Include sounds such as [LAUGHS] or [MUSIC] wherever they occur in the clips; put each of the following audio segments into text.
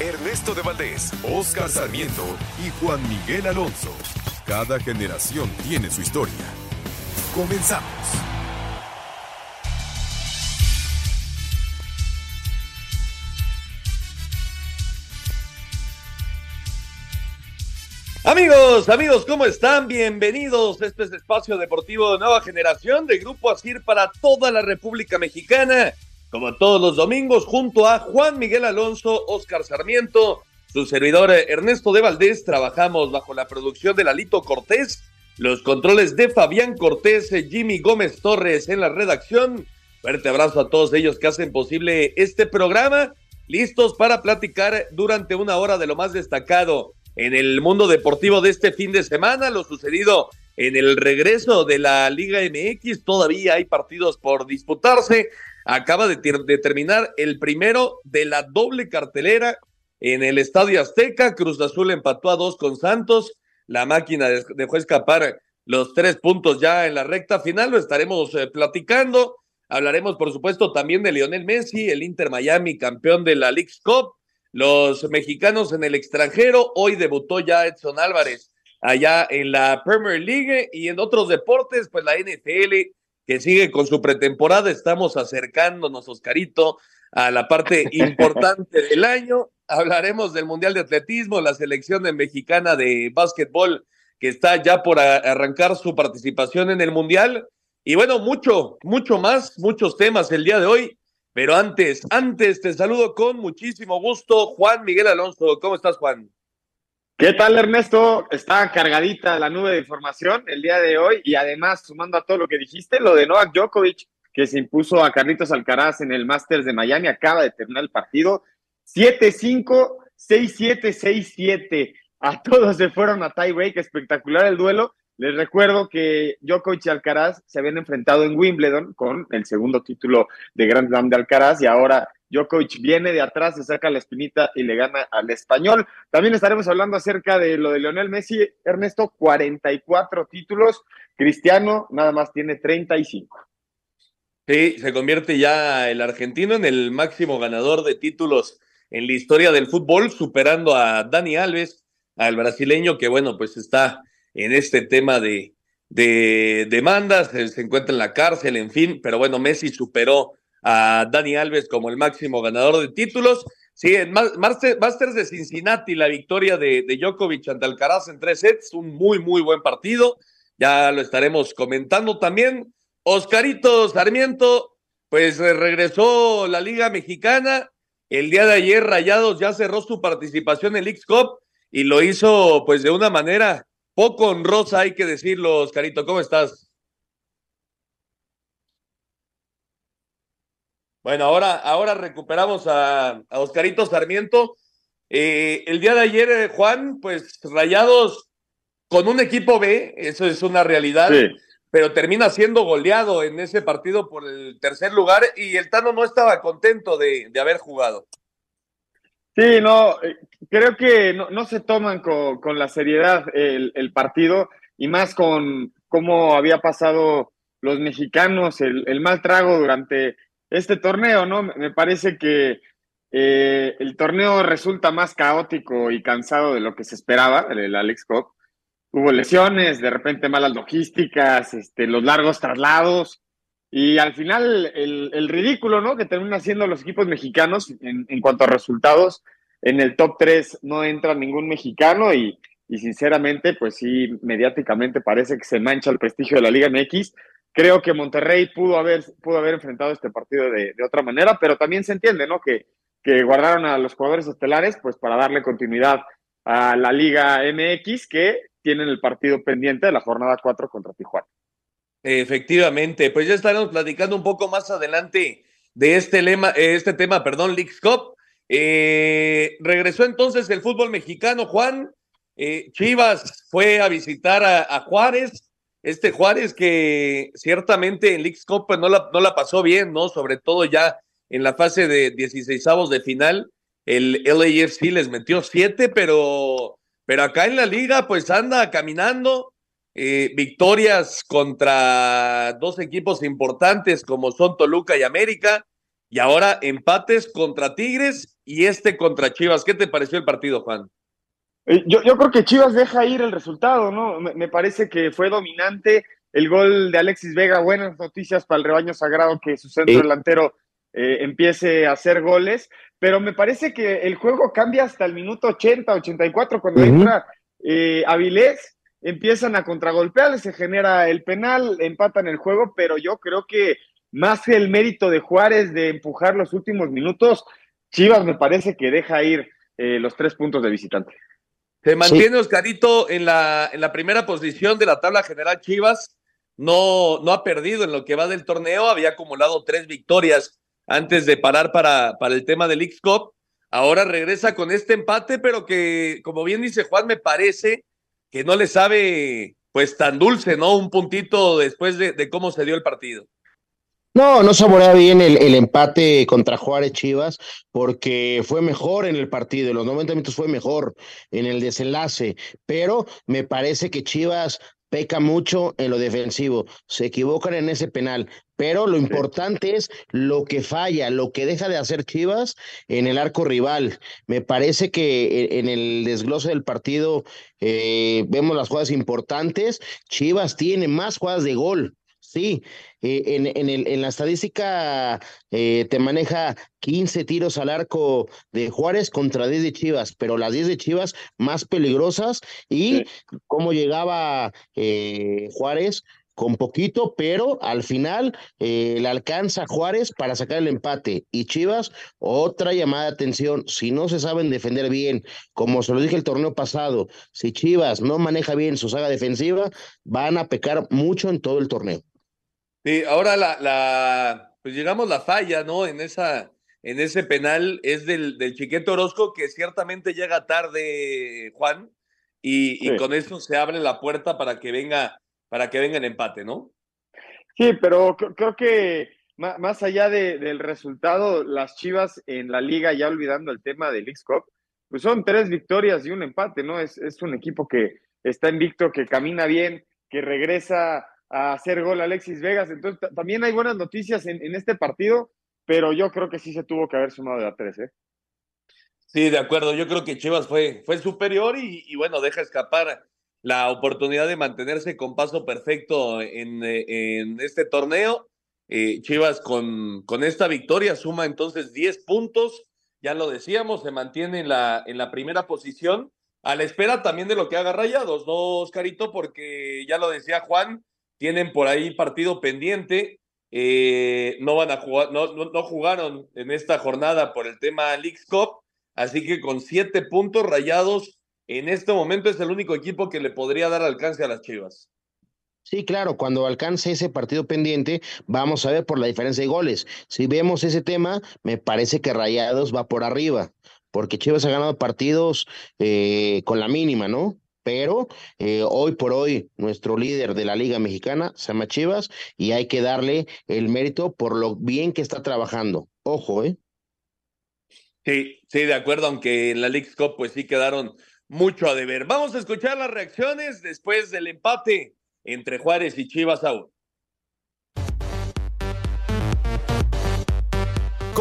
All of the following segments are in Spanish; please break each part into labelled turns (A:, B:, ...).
A: Ernesto de Valdés, Oscar Sarmiento y Juan Miguel Alonso. Cada generación tiene su historia. Comenzamos.
B: Amigos, amigos, ¿cómo están? Bienvenidos. Este es Espacio Deportivo de Nueva Generación de Grupo Asir para toda la República Mexicana. Como todos los domingos, junto a Juan Miguel Alonso, Oscar Sarmiento, su servidor eh, Ernesto de Valdés, trabajamos bajo la producción de Lalito Cortés, los controles de Fabián Cortés, eh, Jimmy Gómez Torres en la redacción. Fuerte abrazo a todos ellos que hacen posible este programa. Listos para platicar durante una hora de lo más destacado en el mundo deportivo de este fin de semana, lo sucedido en el regreso de la Liga MX, todavía hay partidos por disputarse, acaba de, terminar el primero de la doble cartelera en el Estadio Azteca, Cruz Azul empató a dos con Santos, la máquina dejó escapar los tres puntos ya en la recta final, lo estaremos eh, platicando, hablaremos por supuesto también de Lionel Messi, el Inter Miami, campeón de la League's Cup, los mexicanos en el extranjero. Hoy debutó ya Edson Álvarez allá en la Premier League. Y en otros deportes, pues la NFL que sigue con su pretemporada. Estamos acercándonos, Oscarito, a la parte [LAUGHS] importante del año. Hablaremos del Mundial de Atletismo, la selección de mexicana de básquetbol que está ya por arrancar su participación en el Mundial. Y bueno, mucho, mucho más, muchos temas el día de hoy. Pero antes, antes te saludo con muchísimo gusto, Juan Miguel Alonso. ¿Cómo estás, Juan?
C: ¿Qué tal, Ernesto? Está cargadita la nube de información el día de hoy y además, sumando a todo lo que dijiste, lo de Novak Djokovic, que se impuso a Carlitos Alcaraz en el Masters de Miami, acaba de terminar el partido. 7-5, 6-7, 6-7. A todos se fueron a tiebreak, espectacular el duelo. Les recuerdo que Djokovic y Alcaraz se habían enfrentado en Wimbledon con el segundo título de Grand Slam de Alcaraz y ahora Djokovic viene de atrás, se saca la espinita y le gana al español. También estaremos hablando acerca de lo de Lionel Messi. Ernesto, 44 títulos. Cristiano nada más tiene 35.
B: Sí, se convierte ya el argentino en el máximo ganador de títulos en la historia del fútbol, superando a Dani Alves, al brasileño que, bueno, pues está en este tema de, de demandas, se encuentra en la cárcel, en fin, pero bueno, Messi superó a Dani Alves como el máximo ganador de títulos. Sí, en Masters de Cincinnati, la victoria de, de Djokovic ante Alcaraz en tres sets, un muy, muy buen partido. Ya lo estaremos comentando también. Oscarito Sarmiento, pues regresó la Liga Mexicana. El día de ayer, Rayados ya cerró su participación en el X-Cup y lo hizo pues de una manera poco honrosa, hay que decirlo, Oscarito. ¿Cómo estás? Bueno, ahora, ahora recuperamos a, a Oscarito Sarmiento. Eh, el día de ayer, eh, Juan, pues Rayados con un equipo B, eso es una realidad, sí. pero termina siendo goleado en ese partido por el tercer lugar y el Tano no estaba contento de, de haber jugado.
C: Sí, no, eh, creo que no, no se toman con, con la seriedad el, el, partido y más con cómo había pasado los mexicanos el, el, mal trago durante este torneo, ¿no? Me parece que eh, el torneo resulta más caótico y cansado de lo que se esperaba, el Alex Cup. Hubo lesiones, de repente malas logísticas, este, los largos traslados, y al final, el, ridículo, ¿no? Que terminan haciendo los equipos mexicanos en, en, cuanto a resultados. En el top 3 no entra ningún mexicano y, y, sinceramente, pues sí, mediáticamente parece que se mancha el prestigio de la Liga MX. Creo que Monterrey pudo haber, pudo haber enfrentado este partido de, otra manera, pero también se entiende, ¿no? Que, que guardaron a los jugadores estelares, pues para darle continuidad a la Liga MX, que tienen el partido pendiente de la jornada 4 contra Tijuana.
B: Efectivamente, pues ya estaremos platicando un poco más adelante de este lema, eh, este tema, perdón, Leagues Cup. Eh, regresó entonces el fútbol mexicano, Juan. Eh, Chivas fue a visitar a, Juárez. Este Juárez que ciertamente en Leagues Cup pues, no, la, no la pasó bien, ¿no? Sobre todo ya en la fase de 16 de final. El LAFC les metió siete, pero, pero acá en la liga pues anda caminando eh, victorias contra dos equipos importantes como son Toluca y América, y ahora empates contra Tigres y este contra Chivas. ¿Qué te pareció el partido, Juan?
C: Eh, yo, yo creo que Chivas deja ir el resultado, ¿no? Me, parece que fue dominante. El gol de Alexis Vega, buenas noticias para el rebaño sagrado que su centro delantero eh, empiece a hacer goles, pero me parece que el juego cambia hasta el minuto 80, 84, cuando entra Avilés empiezan a contragolpear, se genera el penal, empatan el juego, pero yo creo que más que el mérito de Juárez de empujar los últimos minutos, Chivas me parece que deja ir eh, los tres puntos de visitante.
B: Se mantiene Oscarito en la, en la primera posición de la tabla general Chivas. No, no ha perdido en lo que va del torneo. Había acumulado tres victorias antes de parar para, para el tema del X Cup. Ahora regresa con este empate, pero que, como bien dice Juan, me parece que no le sabe pues tan dulce, ¿no? Un puntito después de, cómo se dio el partido.
D: No, no saborea bien el, el, empate contra Juárez Chivas porque fue mejor en el partido, en los 90 minutos fue mejor en el desenlace, pero me parece que Chivas peca mucho en lo defensivo, se equivocan en ese penal, pero lo importante es lo que falla, lo que deja de hacer Chivas en el arco rival. Me parece que en el desglose del partido eh, vemos las jugadas importantes. Chivas tiene más jugadas de gol. Sí, eh, en, en, el, en la estadística eh, te maneja 15 tiros al arco de Juárez contra 10 de Chivas, pero las 10 de Chivas más peligrosas y cómo llegaba Juárez con poquito, pero al final eh, le alcanza Juárez para sacar el empate. Y Chivas, otra llamada de atención, si no se saben defender bien, como se lo dije el torneo pasado, si Chivas no maneja bien su saga defensiva, van a pecar mucho en todo el torneo.
B: Sí, ahora la, la pues llegamos la falla, ¿no? En esa, en ese penal es del, del Chiquete Orozco, que ciertamente llega tarde, Juan, y, y con eso se abre la puerta para que venga para que venga en empate, ¿no?
C: Sí, pero creo que más allá del resultado, las Chivas en la liga, ya olvidando el tema del X Cup, pues son tres victorias y un empate, ¿no? Es, es un equipo que está invicto, que camina bien, que regresa a hacer gol Alexis Vegas. Entonces, también hay buenas noticias en, este partido, pero yo creo que sí se tuvo que haber sumado de a tres, ¿eh?
B: Sí, de acuerdo. Yo creo que Chivas fue, fue superior y, bueno, deja escapar la oportunidad de mantenerse con paso perfecto en, en este torneo. Eh, Chivas con, con esta victoria suma entonces 10 puntos, ya lo decíamos, se mantiene en la, en la primera posición, a la espera también de lo que haga Rayados, ¿no, Oscarito? Porque ya lo decía Juan, tienen por ahí partido pendiente, eh, no van a jugar, no, no, jugaron en esta jornada por el tema Leagues Cup, así que con siete puntos Rayados en este momento es el único equipo que le podría dar alcance a las Chivas.
D: Sí, claro, cuando alcance ese partido pendiente, vamos a ver por la diferencia de goles. Si vemos ese tema, me parece que Rayados va por arriba, porque Chivas ha ganado partidos eh, con la mínima, ¿no? Pero eh, hoy por hoy, nuestro líder de la Liga Mexicana se llama Chivas y hay que darle el mérito por lo bien que está trabajando. Ojo, ¿eh?
B: Sí, sí, de acuerdo, aunque en la League Cup pues sí quedaron mucho a deber. Vamos a escuchar las reacciones después del empate entre Juárez y Chivas aún.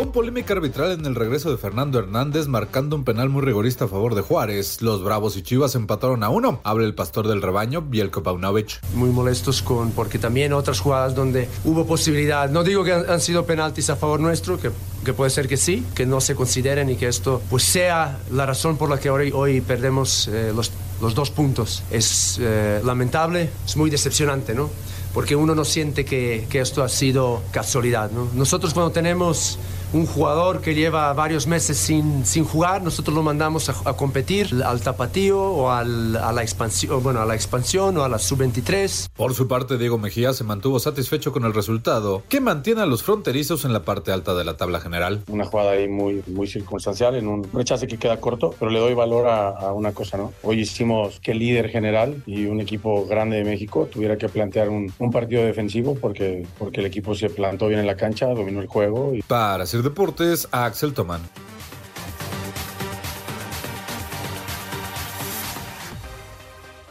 E: Con polémica arbitral en el regreso de Fernando Hernández marcando un penal muy rigorista a favor de Juárez, los Bravos y Chivas empataron a uno. Habla el pastor del rebaño, Bielko Paunovic.
F: Muy molestos con, porque también otras jugadas donde hubo posibilidad, no digo que han, sido penaltis a favor nuestro, que, que, puede ser que sí, que no se consideren y que esto pues sea la razón por la que hoy, hoy perdemos eh, los, los, dos puntos. Es eh, lamentable, es muy decepcionante, ¿no? Porque uno no siente que, que esto ha sido casualidad, ¿no? Nosotros cuando tenemos un jugador que lleva varios meses sin, sin jugar, nosotros lo mandamos a, competir al tapatío o al, a, la expansión, bueno, a la expansión o a la sub-23.
E: Por su parte, Diego Mejía se mantuvo satisfecho con el resultado, que mantiene a los fronterizos en la parte alta de la tabla general.
G: Una jugada ahí muy, muy circunstancial, en un rechace que queda corto, pero le doy valor a, a una cosa, ¿no? Hoy hicimos que el líder general y un equipo grande de México tuviera que plantear un, un partido defensivo porque, porque el equipo se plantó bien en la cancha, dominó el juego. Y...
E: Para deportes, Axel Toman.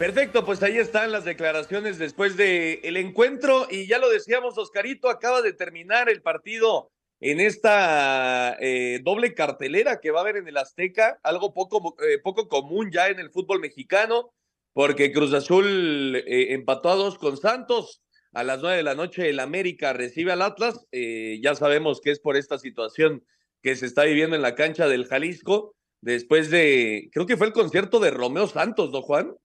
B: Perfecto, pues ahí están las declaraciones después del el encuentro y ya lo decíamos, Oscarito acaba de terminar el partido en esta eh, doble cartelera que va a haber en el Azteca, algo poco, eh, poco común ya en el fútbol mexicano, porque Cruz Azul eh, empató a dos con Santos, a las nueve de la noche el América recibe al Atlas. Eh, ya sabemos que es por esta situación que se está viviendo en la cancha del Jalisco, después de, creo que fue el concierto de Romeo Santos, ¿no, Juan?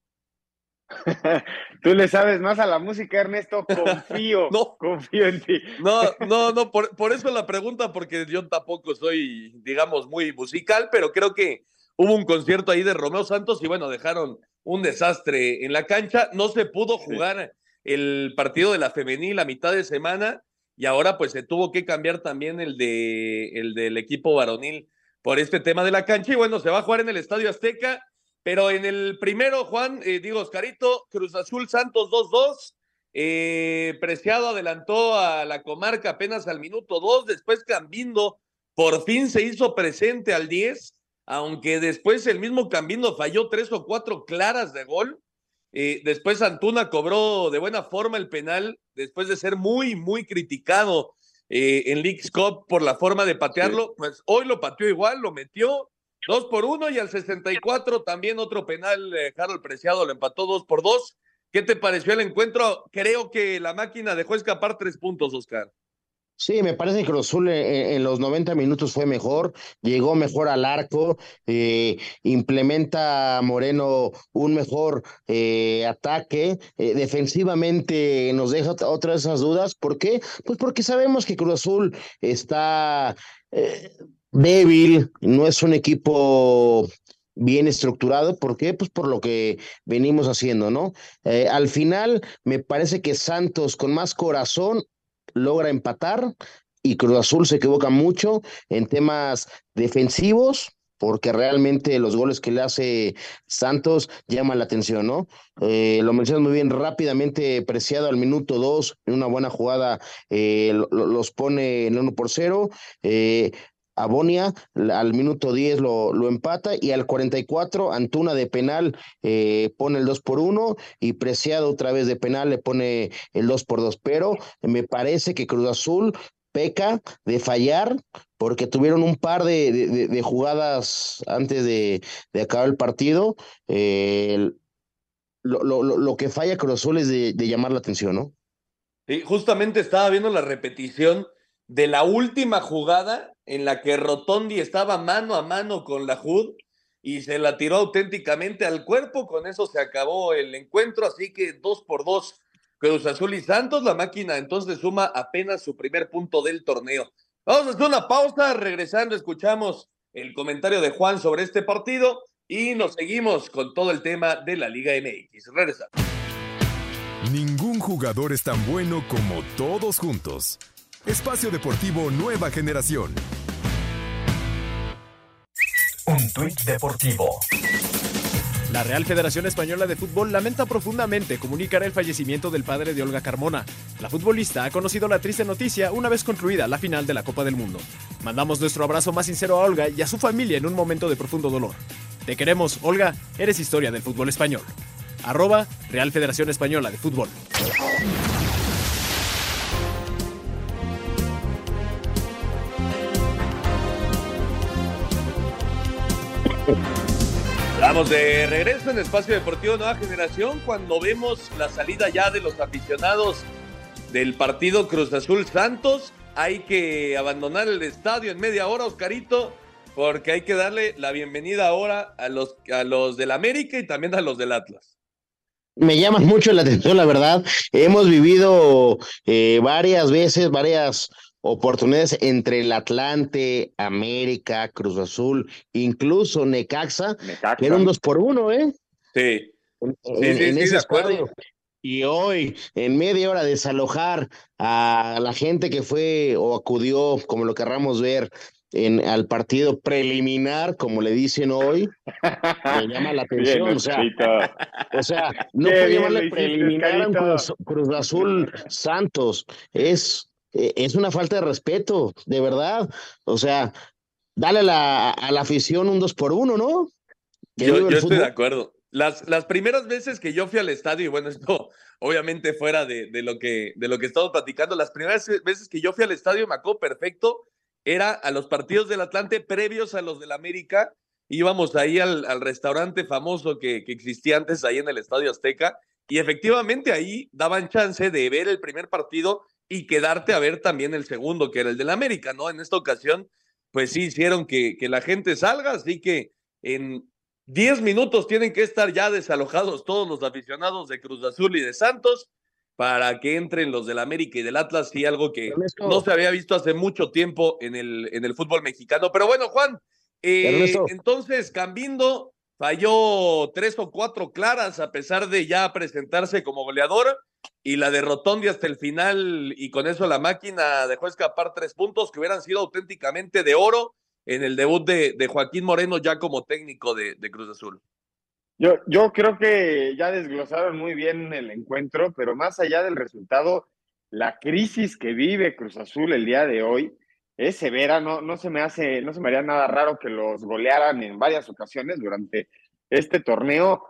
B: [LAUGHS]
C: Tú le sabes más a la música, Ernesto. Confío, [LAUGHS] no, confío en ti.
B: No, [LAUGHS] no, no, por, por eso la pregunta, porque yo tampoco soy, digamos, muy musical, pero creo que hubo un concierto ahí de Romeo Santos y bueno, dejaron un desastre en la cancha. No se pudo jugar el partido de la femenil a mitad de semana y ahora pues se tuvo que cambiar también el de el del equipo varonil por este tema de la cancha. Y bueno, se va a jugar en el Estadio Azteca, pero en el primero, Juan, eh, digo, Oscarito, Cruz Azul Santos 2-2, eh, Preciado adelantó a la comarca apenas al minuto 2, después Cambindo por fin se hizo presente al 10, aunque después el mismo Cambindo falló tres o cuatro claras de gol, eh, después Antuna cobró de buena forma el penal, después de ser muy, muy criticado eh, en League's Cup por la forma de patearlo. Pues hoy lo pateó igual, lo metió dos por uno y al 64 también otro penal, eh, Harold Preciado lo empató dos por dos. ¿Qué te pareció el encuentro? Creo que la máquina dejó escapar tres puntos, Oscar.
D: Sí, me parece que Cruz Azul en, los 90 minutos fue mejor, llegó mejor al arco, eh, implementa Moreno un mejor eh, ataque, eh, defensivamente nos deja otra de esas dudas. ¿Por qué? Pues porque sabemos que Cruz Azul está débil, no es un equipo bien estructurado. ¿Por qué? Pues por lo que venimos haciendo, ¿no? al final, me parece que Santos con más corazón logra empatar y Cruz Azul se equivoca mucho en temas defensivos, porque realmente los goles que le hace Santos llaman la atención, ¿no? Eh, lo mencionas muy bien, rápidamente preciado al minuto dos, en una buena jugada, eh, los pone en uno por cero. Eh, Abonia al minuto 10 lo, lo, empata y al 44 Antuna de penal eh, pone el 2 por 1 y Preciado otra vez de penal le pone el 2 por 2. Pero me parece que Cruz Azul peca de fallar porque tuvieron un par de, de, jugadas antes de, de, acabar el partido. Eh, lo, lo, lo, que falla Cruz Azul es de, llamar la atención, ¿no?
B: Sí, justamente estaba viendo la repetición de la última jugada en la que Rotondi estaba mano a mano con la HUD y se la tiró auténticamente al cuerpo. Con eso se acabó el encuentro, así que dos por dos Cruz Azul y Santos. La máquina entonces suma apenas su primer punto del torneo. Vamos a hacer una pausa, regresando escuchamos el comentario de Juan sobre este partido y nos seguimos con todo el tema de la Liga MX. Regresamos.
A: Ningún jugador es tan bueno como todos juntos. Espacio Deportivo Nueva Generación.
H: Un tuit deportivo.
I: La Real Federación Española de Fútbol lamenta profundamente comunicar el fallecimiento del padre de Olga Carmona. La futbolista ha conocido la triste noticia una vez concluida la final de la Copa del Mundo. Mandamos nuestro abrazo más sincero a Olga y a su familia en un momento de profundo dolor. Te queremos, Olga, eres historia del fútbol español. Arroba Real Federación Española de Fútbol.
B: Estamos de regreso en Espacio Deportivo Nueva Generación cuando vemos la salida ya de los aficionados del partido Cruz Azul Santos. Hay que abandonar el estadio en media hora, Oscarito, porque hay que darle la bienvenida ahora a los, a los del América y también a los del Atlas.
D: Me llama mucho la atención, la verdad. Hemos vivido eh, varias veces, varias oportunidades entre el Atlante, América, Cruz Azul, incluso Necaxa, que era un dos por uno, ¿eh?
B: Sí.
D: En,
B: Sí,
D: en-
B: sí,
D: en
B: sí,
D: ese
B: de acuerdo.
D: estadio. Y hoy, en media hora, desalojar a la gente que fue o acudió, como lo querramos ver, en, al partido preliminar, como le dicen hoy, me llama la [LAUGHS] atención.
C: Bien,
D: o sea, o sea, [LAUGHS] no puede llamarle preliminar a. Cruz, Cruz Azul Santos. Es, es una falta de respeto, de verdad. O sea, dale a la, a la afición un dos por uno, ¿no?
B: Yo, yo estoy de acuerdo. Las, las primeras veces que yo fui al estadio, y bueno, [LAUGHS] esto obviamente fuera de, de lo que, de lo que estamos platicando, las primeras veces que yo fui al estadio, me acuerdo perfecto, era a los partidos del Atlante previos a los del América. Íbamos ahí al, al restaurante famoso que, que existía antes ahí en el Estadio Azteca, y efectivamente ahí daban chance de ver el primer partido y quedarte a ver también el segundo, que era el del América, ¿no? En esta ocasión, pues sí hicieron que, que la gente salga, así que en 10 minutos tienen que estar ya desalojados todos los aficionados de Cruz Azul y de Santos para que entren los del América y del Atlas, y algo que
D: Ernesto.
B: no se había visto hace mucho tiempo en el, en el fútbol mexicano. Pero bueno, Juan, eh, entonces Cambindo falló tres o cuatro claras a pesar de ya presentarse como goleador y la de Rotondi hasta el final y con eso la máquina dejó escapar tres puntos que hubieran sido auténticamente de oro en el debut de, de Joaquín Moreno ya como técnico de, de Cruz Azul.
C: Yo, yo creo que ya desglosaron muy bien el encuentro, pero más allá del resultado, la crisis que vive Cruz Azul el día de hoy es severa, no, no se me hace, no se me haría nada raro que los golearan en varias ocasiones durante este torneo.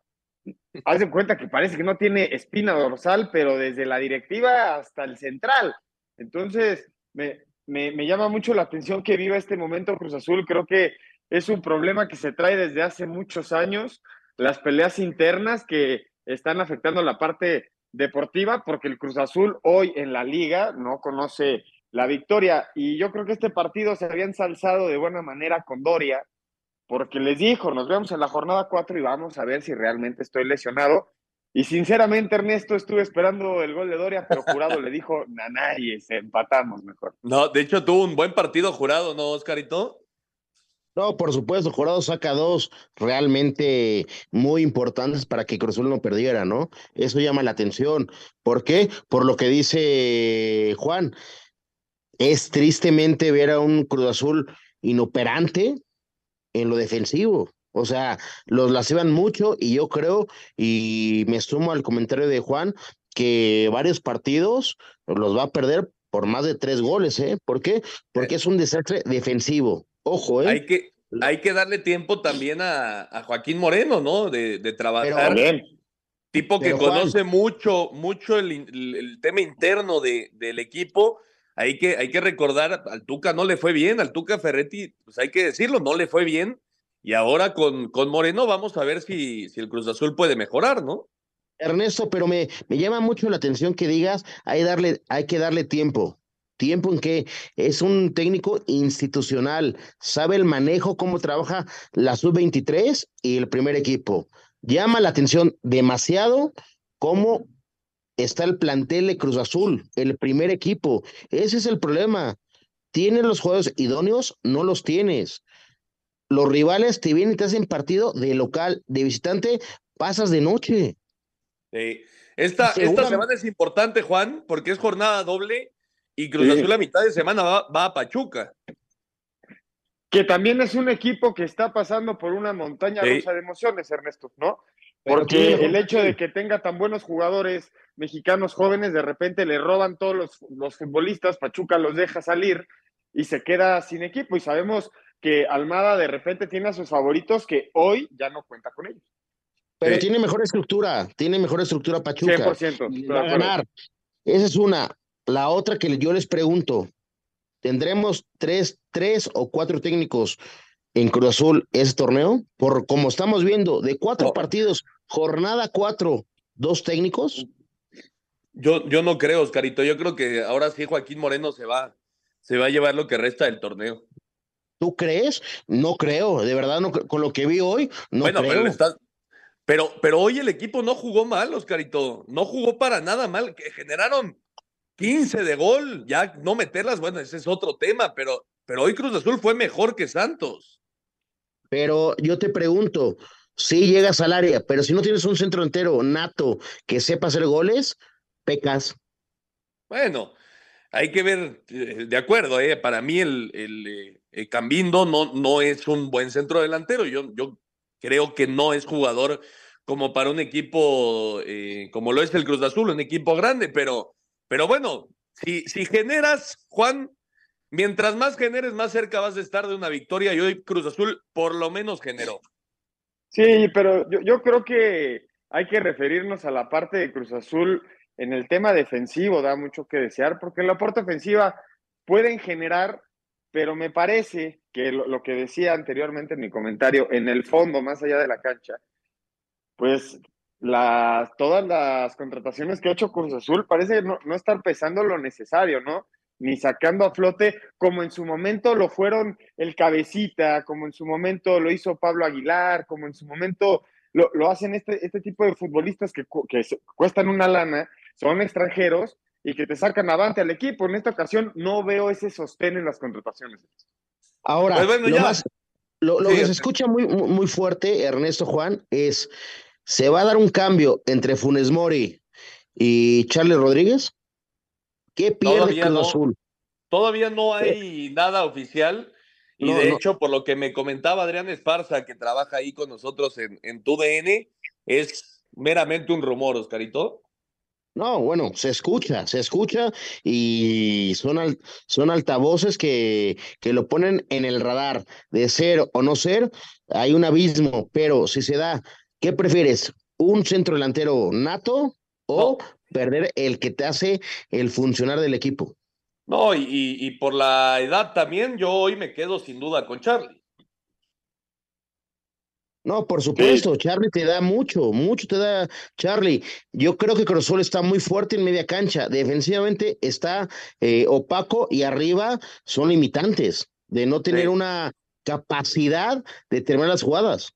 C: Haz de cuenta que parece que no tiene espina dorsal, pero desde la directiva hasta el central. Entonces, me, me, me llama mucho la atención que viva este momento Cruz Azul. Creo que es un problema que se trae desde hace muchos años las peleas internas que están afectando la parte deportiva, porque el Cruz Azul hoy en la liga no conoce la victoria. Y yo creo que este partido se había ensalzado de buena manera con Doria, porque les dijo, nos vemos en la jornada 4 y vamos a ver si realmente estoy lesionado. Y sinceramente, Ernesto, estuve esperando el gol de Doria, pero Jurado le dijo, nanayes, empatamos mejor.
B: No, de hecho tuvo un buen partido jurado, ¿no, Oscarito?
D: No, por supuesto, Jurado saca dos realmente muy importantes para que Cruz Azul no perdiera, ¿no? Eso llama la atención. ¿Por qué? Por lo que dice Juan. Es tristemente ver a un Cruz Azul inoperante en lo defensivo. O sea, los lastiman mucho y yo creo, y me sumo al comentario de Juan, que varios partidos los va a perder por más de tres goles, ¿eh? ¿Por qué? Porque es un desastre defensivo. Ojo, ¿eh?
B: Hay que, hay que darle tiempo también a, a Joaquín Moreno, ¿no? De, de trabajar. Tipo que
D: Pero,
B: conoce mucho, mucho el, el- el tema interno de, del equipo. Hay que, hay que recordar, al Tuca no le fue bien, al Tuca Ferretti, pues hay que decirlo, no le fue bien. Y ahora con, con Moreno vamos a ver si, si el Cruz Azul puede mejorar, ¿no?
D: Ernesto, pero me, me llama mucho la atención que digas, hay, darle, hay que darle tiempo. Tiempo en que es un técnico institucional, sabe el manejo, cómo trabaja la sub-23 y el primer equipo. Llama la atención demasiado cómo está el plantel de Cruz Azul, el primer equipo. Ese es el problema. ¿Tienes los juegos idóneos? No los tienes. Los rivales te vienen y te hacen partido de local, de visitante, pasas de noche.
B: Sí. Esta, esta semana es importante, Juan, porque es jornada doble y Cruz
C: Sí.
B: Azul a mitad de semana va, va a Pachuca.
C: Que también es un equipo que está pasando por una montaña
B: Sí.
C: rusa de emociones, Ernesto, ¿no? Porque el hecho de que tenga tan buenos jugadores mexicanos jóvenes, de repente le roban todos los, los futbolistas, Pachuca los deja salir y se queda sin equipo. Y sabemos que Almada de repente tiene a sus favoritos que hoy ya no cuenta con ellos.
D: Pero tiene mejor estructura, tiene mejor estructura Pachuca.
C: 100%.
D: Y
C: estoy de
D: va a
C: acuerdo.
D: ganar. Esa es una. La otra que yo les pregunto, ¿tendremos tres, tres o cuatro técnicos en Cruz Azul ese torneo? Por como estamos viendo, de cuatro
B: No.
D: partidos, jornada cuatro, dos técnicos.
B: Yo, yo no creo, Oscarito. Yo creo que ahora sí Joaquín Moreno se va, se va a llevar lo que resta del torneo.
D: ¿Tú crees? No creo, de verdad, no, con lo que vi hoy, no
B: bueno,
D: creo.
B: pero, pero, pero hoy el equipo no jugó mal, Oscarito. No jugó para nada mal. Que generaron 15 de gol, ya no meterlas, bueno, ese es otro tema, pero, pero hoy Cruz Azul fue mejor que Santos.
D: Pero yo te pregunto, si llegas al área, pero si no tienes un centro entero nato que sepa hacer goles, pecas.
B: Bueno, hay que ver, eh, de acuerdo, eh, para mí el, eh, el Cambindo no, no es un buen centro delantero. Yo, yo creo que no es jugador como para un equipo eh, como lo es el Cruz Azul, un equipo grande, pero, pero bueno, si, si generas, Juan, mientras más generes, más cerca vas a estar de una victoria y hoy Cruz Azul por lo menos generó.
C: Sí, pero yo, yo creo que hay que referirnos a la parte de Cruz Azul en el tema defensivo, da mucho que desear, porque en la parte ofensiva pueden generar, pero me parece que lo, lo, que decía anteriormente en mi comentario, en el fondo, más allá de la cancha, pues las, todas las contrataciones que ha hecho Cruz Azul parece no, no estar pesando lo necesario, ¿no? Ni sacando a flote como en su momento lo fueron el cabecita, como en su momento lo hizo Pablo Aguilar, como en su momento lo, lo hacen este, este tipo de futbolistas que, que cuestan una lana son extranjeros y que te sacan avante al equipo. En esta ocasión no veo ese sostén en las contrataciones.
D: Ahora, pues bueno, lo, más, lo, lo sí, que se escucha muy, muy fuerte, Ernesto Juan, es, ¿se va a dar un cambio entre Funes Mori y Charles Rodríguez? ¿Qué pierde
B: todavía
D: Cruz
B: no,
D: Azul?
B: Todavía no hay nada oficial. Y
D: No,
B: de
D: no.
B: hecho, por lo que me comentaba Adrián Esparza, que trabaja ahí con nosotros en, en TUDN, es meramente un rumor, Oscarito.
D: No, bueno, se escucha, se escucha y son, al- son altavoces que, que lo ponen en el radar de ser o no ser, hay un abismo, pero si se da, ¿qué prefieres? ¿Un centro delantero nato o perder el que te hace el funcionar del equipo?
B: No, y, por la edad también, yo hoy me quedo sin duda con Charlie.
D: No, por supuesto, Charlie te da mucho, mucho te da Charlie. Yo creo que Cruz Azul está muy fuerte en media cancha, defensivamente está eh, opaco y arriba son limitantes de no tener
B: Sí.
D: una capacidad de terminar las jugadas.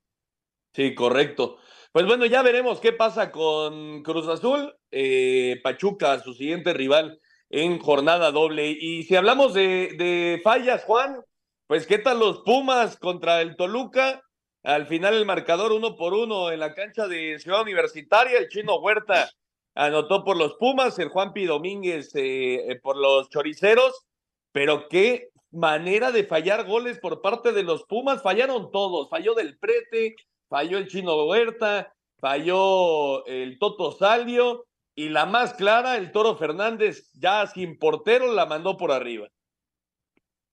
B: Sí, correcto. Pues bueno, ya veremos qué pasa con Cruz Azul, eh, Pachuca, su siguiente rival en jornada doble. Y si hablamos de, fallas, Juan, pues qué tal los Pumas contra el Toluca. Al final el marcador uno por uno en la cancha de Ciudad Universitaria, el chino Huerta anotó por los Pumas, el Juanpi Domínguez eh, eh, por los Choriceros, pero qué manera de fallar goles por parte de los Pumas, fallaron todos, falló Del Prete, falló el chino Huerta, falló el Toto Salvio y la más clara, el Toro Fernández, ya sin portero, la mandó por arriba.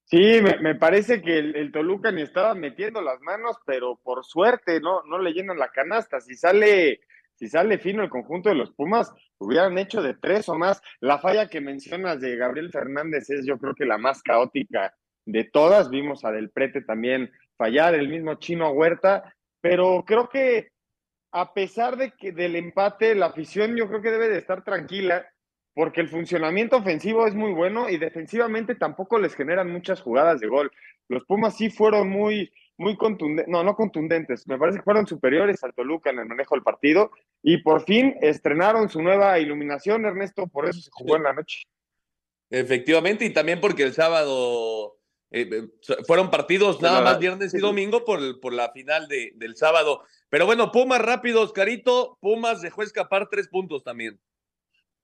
C: Sí, me, me parece que el, el Toluca ni estaba metiendo las manos, pero por suerte no, no le llenan la canasta. Si sale, si sale fino el conjunto de los Pumas, hubieran hecho de tres o más. La falla que mencionas de Gabriel Fernández es yo creo que la más caótica de todas. Vimos a Del Prete también fallar, el mismo Chino Huerta, pero creo que a pesar de que del empate, la afición yo creo que debe de estar tranquila porque el funcionamiento ofensivo es muy bueno y defensivamente tampoco les generan muchas jugadas de gol. Los Pumas sí fueron muy, muy contundentes, no, no contundentes, me parece que fueron superiores al Toluca en el manejo del partido y por fin estrenaron su nueva iluminación, Ernesto, por eso se jugó en la noche.
B: Efectivamente, y también porque el sábado eh, eh, fueron partidos nada más viernes y domingo por, el- por la final de, del sábado. Pero bueno, Pumas rápido, Oscarito, Pumas dejó escapar tres puntos también.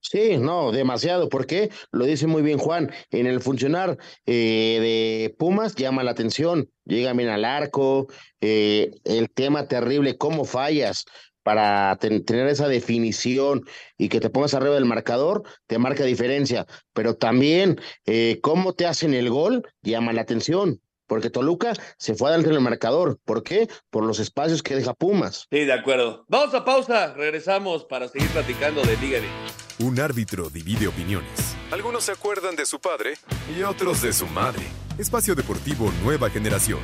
D: Sí, no, demasiado. ¿Por qué? Lo dice muy bien Juan. En el funcionar eh, de Pumas llama la atención. Llega bien al arco. eh, el tema terrible, cómo fallas para ten- tener esa definición y que te pongas arriba del marcador, te marca diferencia. Pero también eh, cómo te hacen el gol llama la atención. Porque Toluca se fue adelante en el marcador. ¿Por qué? Por los espacios que deja Pumas.
B: Sí, de acuerdo. Vamos a pausa, regresamos para seguir platicando de Liga.
A: Un árbitro divide opiniones. Algunos se acuerdan de su padre y otros de su madre. Espacio Deportivo Nueva Generación.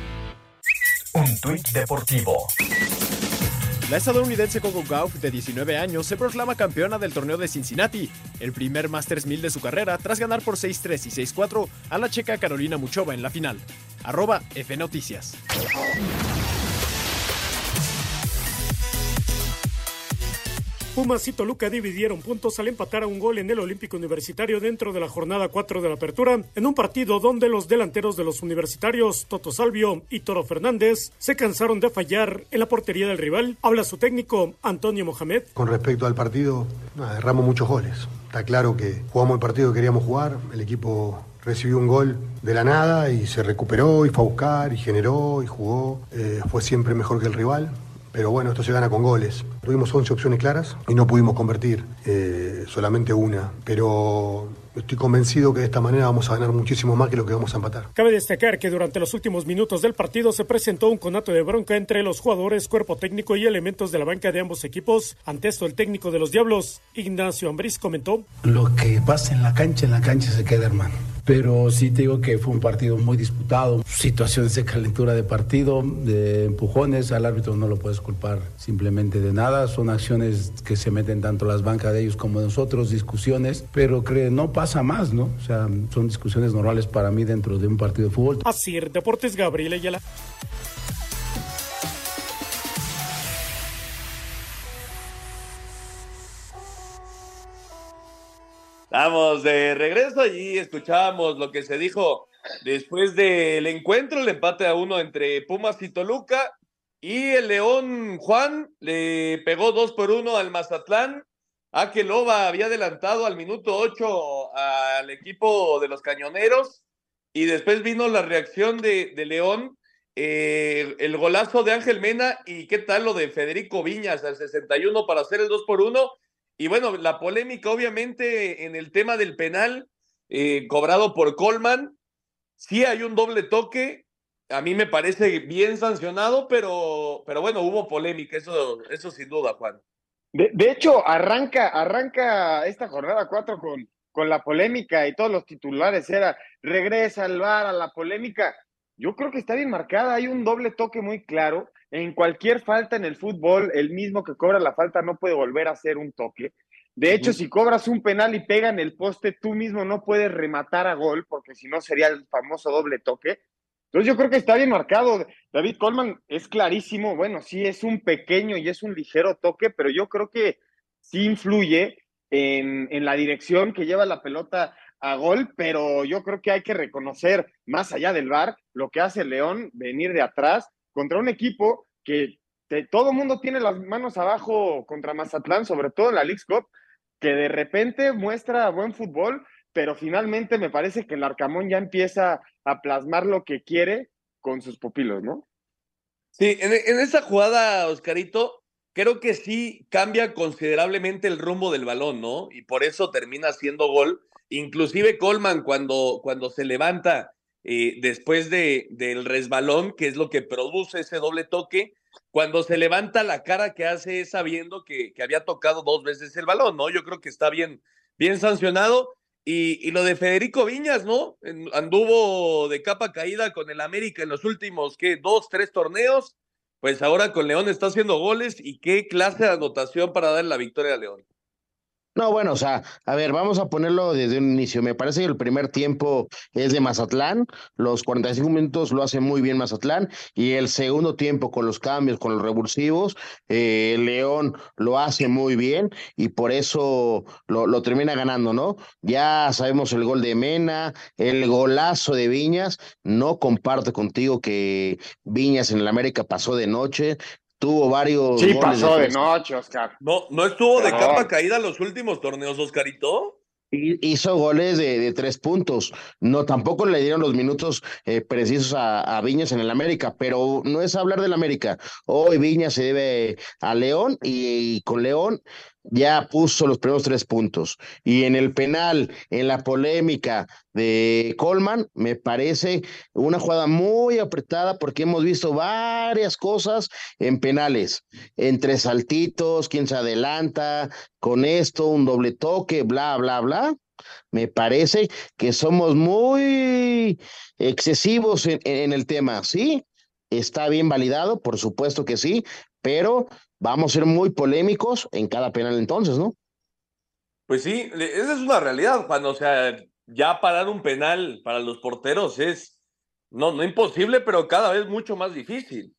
H: Un tuit deportivo.
I: La estadounidense Coco Gauff, de 19 años, se proclama campeona del torneo de Cincinnati, el primer Masters 1000 de su carrera, tras ganar por 6-3 y 6-4 a la checa Carolina Muchova en la final. Arroba F Noticias.
J: Pumas y Toluca dividieron puntos al empatar a un gol en el Olímpico Universitario dentro de la jornada 4 de la apertura, en un partido donde los delanteros de los universitarios, Toto Salvio y Toro Fernández, se cansaron de fallar en la portería del rival. Habla su técnico, Antonio Mohamed.
K: Con respecto al partido, nada, erramos muchos goles. Está claro que jugamos el partido que queríamos jugar, el equipo recibió un gol de la nada y se recuperó y fue a buscar y generó y jugó. Eh, fue siempre mejor que el rival. Pero bueno, esto se gana con goles. Tuvimos 11 opciones claras y no pudimos convertir, eh, solamente una. Pero estoy convencido que de esta manera vamos a ganar muchísimo más que lo que vamos a empatar.
J: Cabe destacar que durante los últimos minutos del partido se presentó un conato de bronca entre los jugadores, cuerpo técnico y elementos de la banca de ambos equipos. Ante esto, el técnico de los Diablos, Ignacio Ambriz, comentó:
L: Lo que pasa en la cancha, en la cancha se queda, hermano pero sí te digo que fue un partido muy disputado, situaciones de calentura de partido, de empujones, al árbitro no lo puedes culpar simplemente de nada, son acciones que se meten tanto las bancas de ellos como de nosotros, discusiones, pero creo no pasa más, ¿no? O sea, son discusiones normales para mí dentro de un partido de fútbol.
J: Así, Deportes Gabriel Ayala.
B: Estamos de regreso allí, escuchábamos lo que se dijo después del encuentro, el empate a uno entre Pumas y Toluca, y el León Juan le pegó dos por uno al Mazatlán. Loba había adelantado al minuto ocho al equipo de los Cañoneros, y después vino la reacción de, León, eh, el golazo de Ángel Mena, y qué tal lo de Federico Viñas al 61 para hacer el dos por uno y bueno, la polémica obviamente en el tema del penal eh, cobrado por Colman, sí hay un doble toque, a mí me parece bien sancionado, pero, pero bueno, hubo polémica, eso, eso sin duda, Juan.
C: De, hecho, arranca, arranca esta jornada 4 con, con la polémica y todos los titulares era regresa al bar a la polémica. Yo creo que está bien marcada, hay un doble toque muy claro en cualquier falta en el fútbol, el mismo que cobra la falta no puede volver a hacer un toque. De hecho, si cobras un penal y pega en el poste, tú mismo no puedes rematar a gol, porque si no sería el famoso doble toque. Entonces yo creo que está bien marcado. David Colman es clarísimo, bueno, sí es un pequeño y es un ligero toque, pero yo creo que sí influye en, en la dirección que lleva la pelota a gol, pero yo creo que hay que reconocer, más allá del VAR, lo que hace León, venir de atrás, contra un equipo que todo el mundo tiene las manos abajo contra Mazatlán, sobre todo en la League Cup, que de repente muestra buen fútbol, pero finalmente me parece que el Arcamón ya empieza a plasmar lo que quiere con sus pupilos, ¿no?
B: Sí, en, esa jugada, Oscarito, creo que sí cambia considerablemente el rumbo del balón, ¿no? Y por eso termina siendo gol. Inclusive Colman cuando, cuando se levanta eh, después de, del resbalón, que es lo que produce ese doble toque, cuando se levanta la cara que hace sabiendo que, que había tocado dos veces el balón, ¿no? Yo creo que está bien, bien sancionado. Y, y, lo de Federico Viñas, ¿no? Anduvo de capa caída con el América en los últimos, ¿qué? Dos, tres torneos. Pues ahora con León está haciendo goles y qué clase de anotación para dar la victoria a León.
D: No, bueno, o sea, a ver, vamos a ponerlo desde un inicio. Me parece que el primer tiempo es de Mazatlán, los 45 minutos lo hace muy bien Mazatlán y el segundo tiempo con los cambios, con los revulsivos, eh, León lo hace muy bien y por eso lo, lo, termina ganando, ¿no? Ya sabemos el gol de Mena, el golazo de Viñas, no comparto contigo que Viñas en el América pasó de noche, tuvo varios.
C: Sí, pasó de, noche, Oscar.
B: No, no estuvo de capa caída los últimos torneos, Oscarito.
D: Hizo goles de, de, tres puntos. No, tampoco le dieron los minutos eh, precisos a, a, Viñas en el América, pero no es hablar del América. Hoy Viñas se debe a León y, y con León ya puso los primeros tres puntos. Y en el penal, en la polémica de Colman, me parece una jugada muy apretada porque hemos visto varias cosas en penales, entre saltitos, quién se adelanta, con esto, un doble toque, bla, bla, bla. Me parece que somos muy excesivos en, en el tema, ¿sí? Está bien validado, por supuesto que sí, pero vamos a ser muy polémicos en cada penal entonces, ¿no?
B: Pues sí, esa es una realidad, Juan. O sea, ya parar un penal para los porteros es, no, no imposible, pero cada vez mucho más difícil.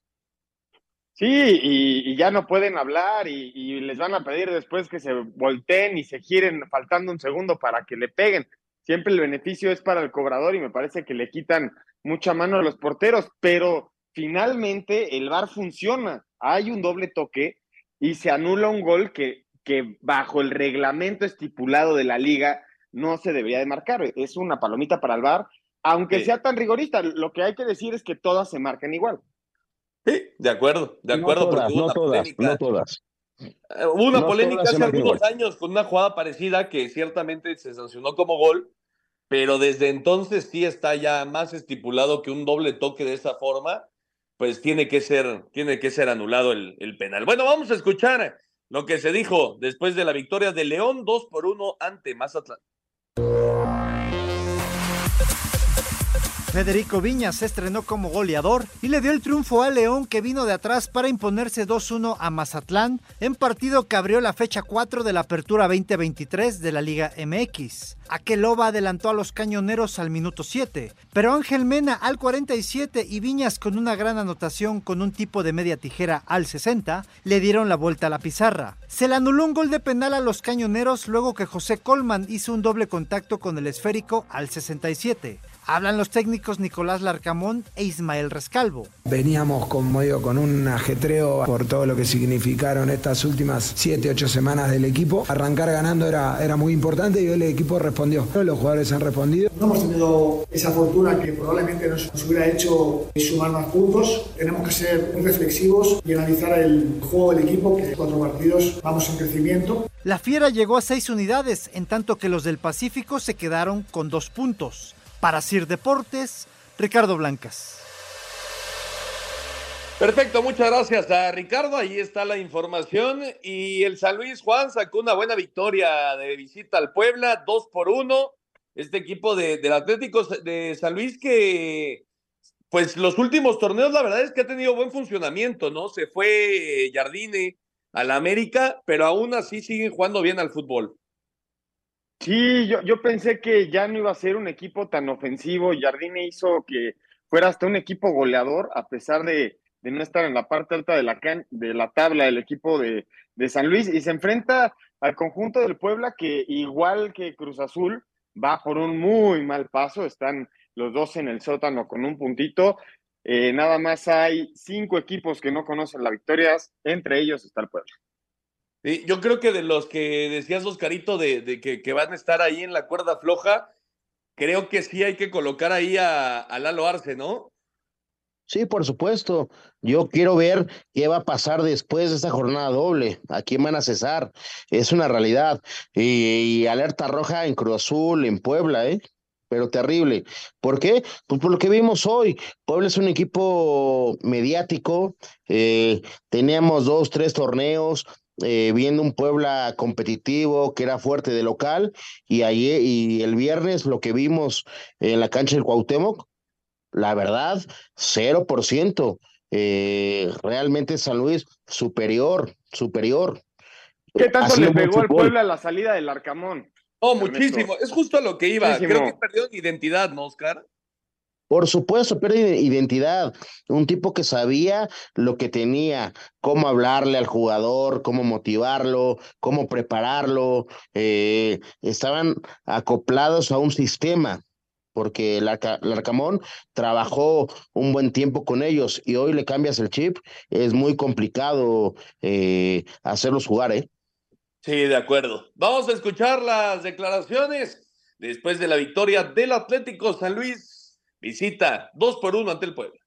C: Sí, y, ya no pueden hablar y, y, les van a pedir después que se volteen y se giren faltando un segundo para que le peguen. Siempre el beneficio es para el cobrador y me parece que le quitan mucha mano a los porteros, pero finalmente el VAR funciona. Hay un doble toque y se anula un gol que, que bajo el reglamento estipulado de la liga no se debería de marcar. Es una palomita para el VAR, aunque sea tan rigorista. Lo que hay que decir es que todas se marcan igual.
B: Sí, de acuerdo, de acuerdo.
D: No todas, no todas, no todas.
B: Hubo una polémica hace algunos años con una jugada parecida que ciertamente se sancionó como gol, pero desde entonces sí está ya más estipulado que un doble toque de esa forma, pues tiene que ser, tiene que ser anulado el, penal. Bueno, vamos a escuchar lo que se dijo después de la victoria de León 2 por 1 ante Mazatlán.
M: Federico Viñas se estrenó como goleador y le dio el triunfo a León que vino de atrás para imponerse 2-1 a Mazatlán en partido que abrió la fecha 4 de la apertura 2023 de la Liga MX. Aqueloba adelantó a los cañoneros al minuto 7, pero Ángel Mena al 47 y Viñas con una gran anotación con un tipo de media tijera al 60 le dieron la vuelta a la pizarra. Se le anuló un gol de penal a los cañoneros luego que José Colman hizo un doble contacto con el esférico al 67. Hablan los técnicos Nicolás Larcamón e Ismael Rescalvo.
N: Veníamos, como digo, con un ajetreo por todo lo que significaron estas últimas 7, 8 semanas del equipo. Arrancar ganando era, era muy importante y el equipo respondió. Los jugadores han respondido.
O: No hemos tenido esa fortuna que probablemente nos, nos hubiera hecho sumar más puntos. Tenemos que ser muy reflexivos y analizar el juego del equipo, que cuatro partidos vamos en crecimiento.
M: La Fiera llegó a seis unidades, en tanto que los del Pacífico se quedaron con dos puntos. Para Sir Deportes, Ricardo Blancas.
B: Perfecto, muchas gracias a Ricardo. Ahí está la información. Y el San Luis Juan sacó una buena victoria de visita al Puebla, dos por uno. Este equipo de, del Atlético de San Luis que, pues los últimos torneos, la verdad es que ha tenido buen funcionamiento, ¿no? Se fue Jardine a la América, pero aún así siguen jugando bien al fútbol.
C: Sí, yo, yo pensé que ya no iba a ser un equipo tan ofensivo. Jardine hizo que fuera hasta un equipo goleador, a pesar de, no estar en la parte alta de la, de la tabla del equipo de, de, San Luis. Y se enfrenta al conjunto del Puebla, que igual que Cruz Azul, va por un muy mal paso. Están los dos en el sótano con un puntito. Eh, nada más hay cinco equipos que no conocen las victorias, entre ellos está el Puebla.
B: Yo creo que de los que decías, Oscarito, de, de que, que, van a estar ahí en la cuerda floja, creo que sí hay que colocar ahí a, a, Lalo Arce, ¿no?
D: Sí, por supuesto. Yo quiero ver qué va a pasar después de esta jornada doble. ¿A quién van a cesar? Es una realidad. Y, y alerta roja en Cruz Azul, en Puebla, ¿eh? pero terrible. ¿Por qué? Pues por lo que vimos hoy. Puebla es un equipo mediático. Eh, teníamos dos, tres torneos eh, viendo un Puebla competitivo que era fuerte de local y ayer y el viernes lo que vimos en la cancha del Cuauhtémoc, la verdad, 0%. Eh, realmente San Luis superior, superior.
C: ¿Qué tanto le pegó al Puebla la salida del Arcamón?
B: Oh, muchísimo. Es justo a lo que iba. Muchísimo. Creo que perdió identidad, ¿no, Oscar?
D: Por supuesto, pierde identidad. Un tipo que sabía lo que tenía, cómo hablarle al jugador, cómo motivarlo, cómo prepararlo. Eh, estaban acoplados a un sistema, porque el, Arca, el, Arcamón trabajó un buen tiempo con ellos y hoy le cambias el chip. Es muy complicado eh, hacerlos jugar, ¿eh?
B: Sí, de acuerdo. Vamos a escuchar las declaraciones después de la victoria del Atlético San Luis Visita 2 por 1 ante el Puebla.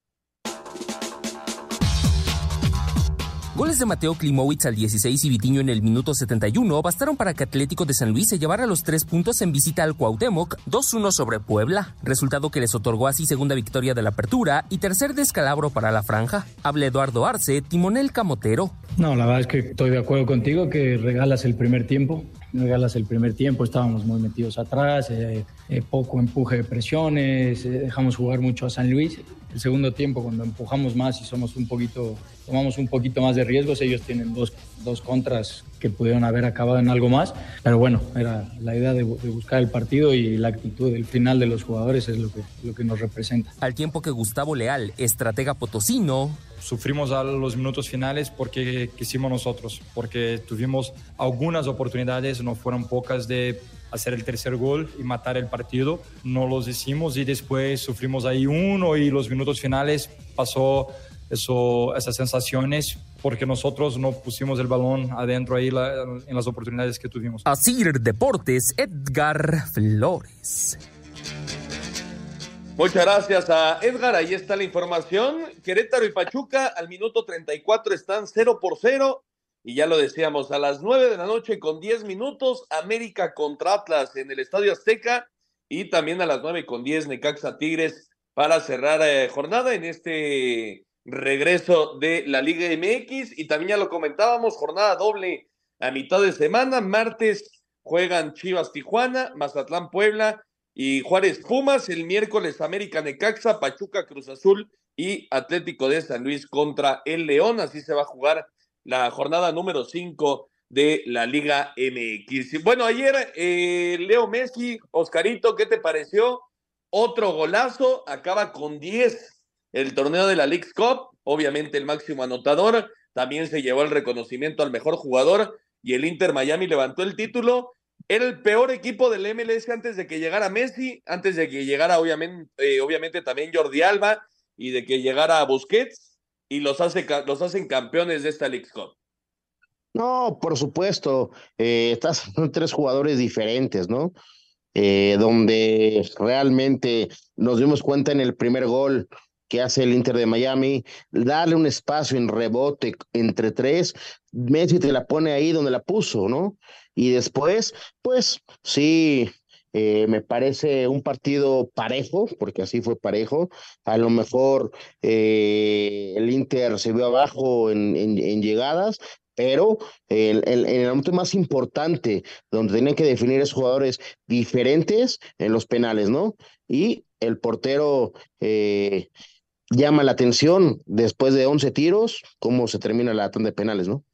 P: Goles de Mateo Klimowicz al 16 y Vitiño en el minuto 71 bastaron para que Atlético de San Luis se llevara los tres puntos en visita al Cuauhtémoc, 2-1 sobre Puebla, resultado que les otorgó así segunda victoria de la apertura y tercer descalabro para la franja. Habla Eduardo Arce, timonel camotero.
Q: No, la verdad es que estoy de acuerdo contigo que regalas el primer tiempo, regalas el primer tiempo, estábamos muy metidos atrás, eh, eh, poco empuje de presiones, eh, dejamos jugar mucho a San Luis. El segundo tiempo, cuando empujamos más y somos un poquito, tomamos un poquito más de riesgos, ellos tienen dos, dos contras que pudieron haber acabado en algo más, pero bueno, era la idea de, de, buscar el partido y la actitud del final de los jugadores es lo que, lo que nos representa.
P: Al tiempo que Gustavo Leal, estratega potosino,
Q: sufrimos a los minutos finales porque quisimos nosotros, porque tuvimos algunas oportunidades, no fueron pocas, de hacer el tercer gol y matar el partido. No los hicimos y después sufrimos ahí uno y los minutos finales pasó eso, esas sensaciones porque nosotros no pusimos el balón adentro ahí la, en las oportunidades que tuvimos.
P: Asir Deportes, Edgar Flores.
B: Muchas gracias a Edgar. Ahí está la información. Querétaro y Pachuca al minuto 34 están 0 por 0. Y ya lo decíamos, a las 9 de la noche con 10 minutos, América contra Atlas en el Estadio Azteca. Y también a las 9 con 10, Necaxa Tigres para cerrar eh, jornada en este regreso de la Liga MX. Y también ya lo comentábamos, jornada doble a mitad de semana. Martes juegan Chivas Tijuana, Mazatlán Puebla y Juárez Pumas. El miércoles América Necaxa, Pachuca Cruz Azul y Atlético de San Luis contra el León. Así se va a jugar la jornada número 5 de la Liga MX. Bueno, ayer eh, Leo Messi, Oscarito, ¿qué te pareció? Otro golazo, acaba con 10 el torneo de la League's Cup, obviamente el máximo anotador, también se llevó el reconocimiento al mejor jugador y el Inter Miami levantó el título. Era el peor equipo del MLS antes de que llegara Messi, antes de que llegara obviamente, eh, obviamente también Jordi Alba y de que llegara Busquets y los, hace, los hacen campeones de esta League's Cup.
D: No, por supuesto, eh, son [LAUGHS] tres jugadores diferentes, ¿no? Eh, donde realmente nos dimos cuenta en el primer gol que hace el Inter de Miami, darle un espacio en rebote entre tres, Messi te la pone ahí donde la puso, ¿no? Y después, pues sí, eh, me parece un partido parejo, porque así fue parejo. A lo mejor eh, el Inter se vio abajo en, en, llegadas, pero en el momento más importante, donde tenían que definir esos jugadores diferentes en los penales, ¿no? Y el portero eh, llama la atención después de 11 tiros, cómo se termina la tanda de penales, ¿no?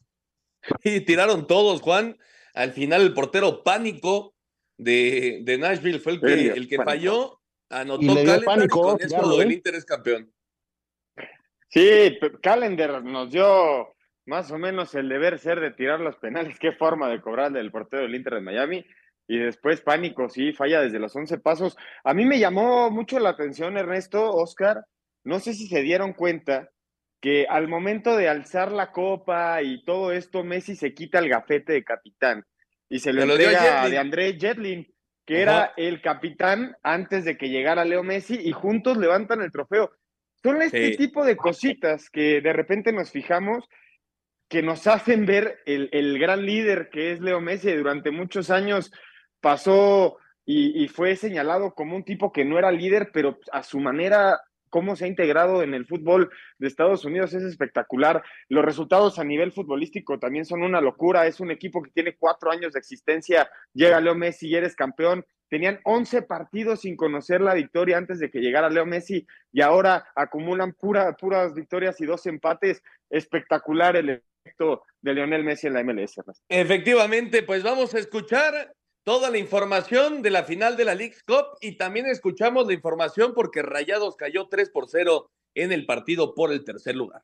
D: [LAUGHS]
B: Y tiraron todos, Juan. Al final el portero pánico de, de Nashville fue el que, el que falló, anotó
D: Calendar pánico,
B: y con el Inter es campeón.
C: Sí, Calendar nos dio más o menos el deber ser de tirar los penales. [LAUGHS] Qué forma de cobrarle el portero del Inter de Miami. Y después pánico, sí, falla desde los 11 pasos. A mí me llamó mucho la atención, Ernesto, Oscar, no sé si se dieron cuenta que al momento de alzar la copa y todo esto, Messi se quita el gafete de capitán y se lo, entrega de André Jetlin, que era el capitán antes de que llegara Leo Messi, y juntos levantan el trofeo. Son este tipo de cositas que de repente nos fijamos que nos hacen ver el, el gran líder que es Leo Messi. Durante muchos años pasó y, y, fue señalado como un tipo que no era líder, pero a su manera cómo se ha integrado en el fútbol de Estados Unidos es espectacular. Los resultados a nivel futbolístico también son una locura. Es un equipo que tiene cuatro años de existencia. Llega Leo Messi y eres campeón. Tenían 11 partidos sin conocer la victoria antes de que llegara Leo Messi y ahora acumulan pura, puras victorias y dos empates. Espectacular el efecto de Lionel Messi en la MLS.
B: Efectivamente, pues vamos a escuchar toda la información de la final de la League Cup y también escuchamos la información porque Rayados cayó 3 por 0 en el partido por el tercer lugar.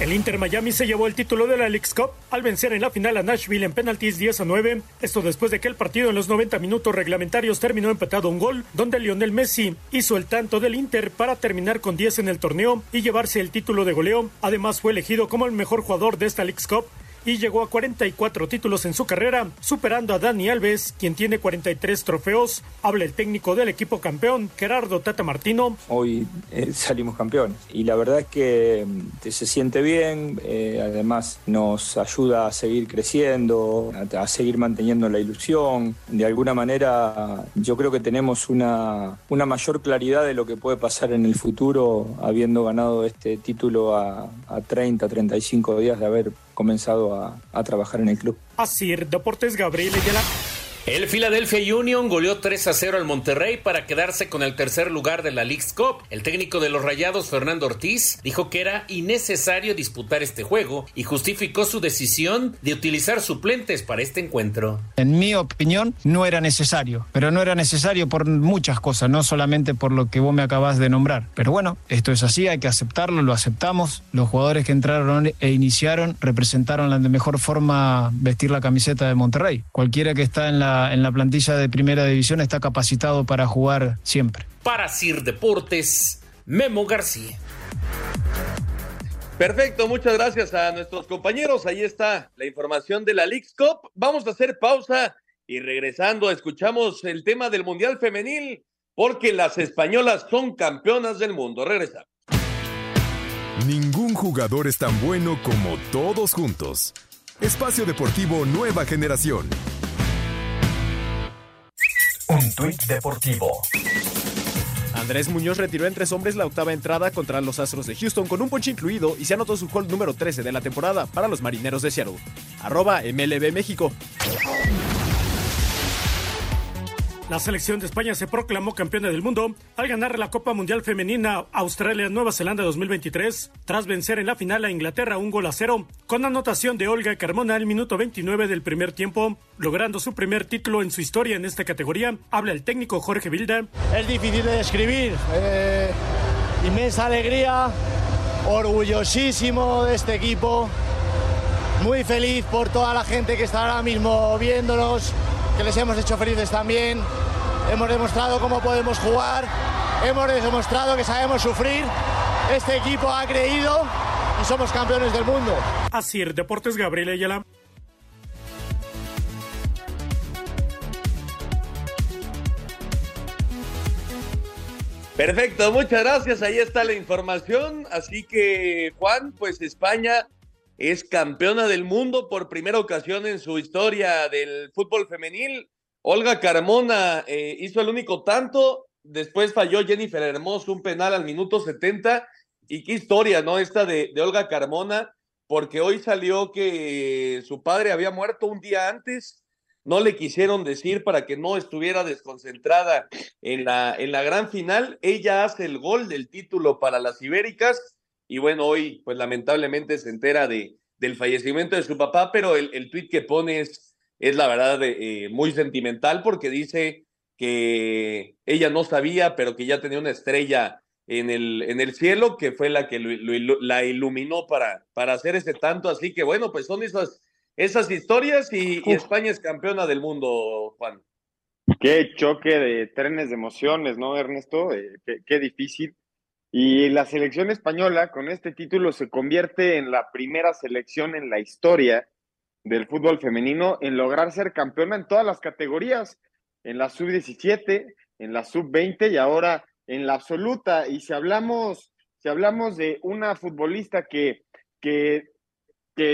J: El Inter Miami se llevó el título de la League Cup al vencer en la final a Nashville en penaltis 10 a 9. Esto después de que el partido en los 90 minutos reglamentarios terminó empatado un gol, donde Lionel Messi hizo el tanto del Inter para terminar con 10 en el torneo y llevarse el título de goleo. Además fue elegido como el mejor jugador de esta League Cup y llegó a 44 títulos en su carrera, superando a Dani Alves, quien tiene 43 trofeos. Habla el técnico del equipo campeón, Gerardo Tata Martino.
R: Hoy eh, salimos campeones y la verdad es que mm, se siente bien, eh, además nos ayuda a seguir creciendo, a, seguir manteniendo la ilusión. De alguna manera yo creo que tenemos una, una mayor claridad de lo que puede pasar en el futuro habiendo ganado este título a, a 30, 35 días de haber comenzado a, trabajar en el club.
S: El Philadelphia Union goleó 3 a 0 al Monterrey para quedarse con el tercer lugar de la League's Cup. El técnico de los Rayados, Fernando Ortiz, dijo que era innecesario disputar este juego y justificó su decisión de utilizar suplentes para este encuentro.
T: En mi opinión, no era necesario, pero no era necesario por muchas cosas, no solamente por lo que vos me acabas de nombrar. Pero bueno, esto es así, hay que aceptarlo, lo aceptamos. Los jugadores que entraron e iniciaron representaron la de mejor forma vestir la camiseta de Monterrey. Cualquiera que está en la en la plantilla de primera división está capacitado para jugar siempre.
S: Para Sir Deportes, Memo García.
B: Perfecto, muchas gracias a nuestros compañeros. Ahí está la información de la League's Cup. Vamos a hacer pausa y regresando escuchamos el tema del Mundial Femenil porque las españolas son campeonas del mundo. Regresamos.
A: Ningún jugador es tan bueno como todos juntos. Espacio Deportivo Nueva Generación.
H: Un tuit deportivo.
I: Andrés Muñoz retiró en tres hombres la octava entrada contra los Astros de Houston con un ponche incluido y se anotó su gol número 13 de la temporada para los Marineros de Seattle. Arroba MLB México.
J: La selección de España se proclamó campeona del mundo al ganar la Copa Mundial Femenina Australia-Nueva Zelanda 2023 tras vencer en la final a Inglaterra un gol a cero con anotación de Olga Carmona al minuto 29 del primer tiempo, logrando su primer título en su historia en esta categoría. Habla el técnico Jorge Vilda.
U: Es difícil de describir. Eh, inmensa alegría, orgullosísimo de este equipo, muy feliz por toda la gente que está ahora mismo viéndonos que les hemos hecho felices también. Hemos demostrado cómo podemos jugar, hemos demostrado que sabemos sufrir. Este equipo ha creído y somos campeones del mundo.
J: Así, Deportes Gabriel Ayala.
B: Perfecto, muchas gracias. Ahí está la información. Así que, Juan, pues España es campeona del mundo por primera ocasión en su historia del fútbol femenil. Olga Carmona eh, hizo el único tanto, después falló Jennifer Hermoso un penal al minuto 70. Y qué historia, ¿no? Esta de, de Olga Carmona, porque hoy salió que su padre había muerto un día antes. No le quisieron decir para que no estuviera desconcentrada en la, en la gran final. Ella hace el gol del título para las Ibéricas y bueno, hoy pues lamentablemente se entera de, del fallecimiento de su papá, pero el, el tuit que pone es, es la verdad eh, muy sentimental porque dice que ella no sabía, pero que ya tenía una estrella en el, en el cielo, que fue la que lo, la iluminó para, para hacer ese tanto. Así que bueno, pues son esas, esas historias y, y España es campeona del mundo, Juan.
C: Qué choque de trenes de emociones, ¿no, Ernesto? Eh, qué, qué difícil. Y la selección española con este título se convierte en la primera selección en la historia del fútbol femenino en lograr ser campeona en todas las categorías, en la sub-17, en la sub-20 y ahora en la absoluta. Y si hablamos, si hablamos de una futbolista que, que,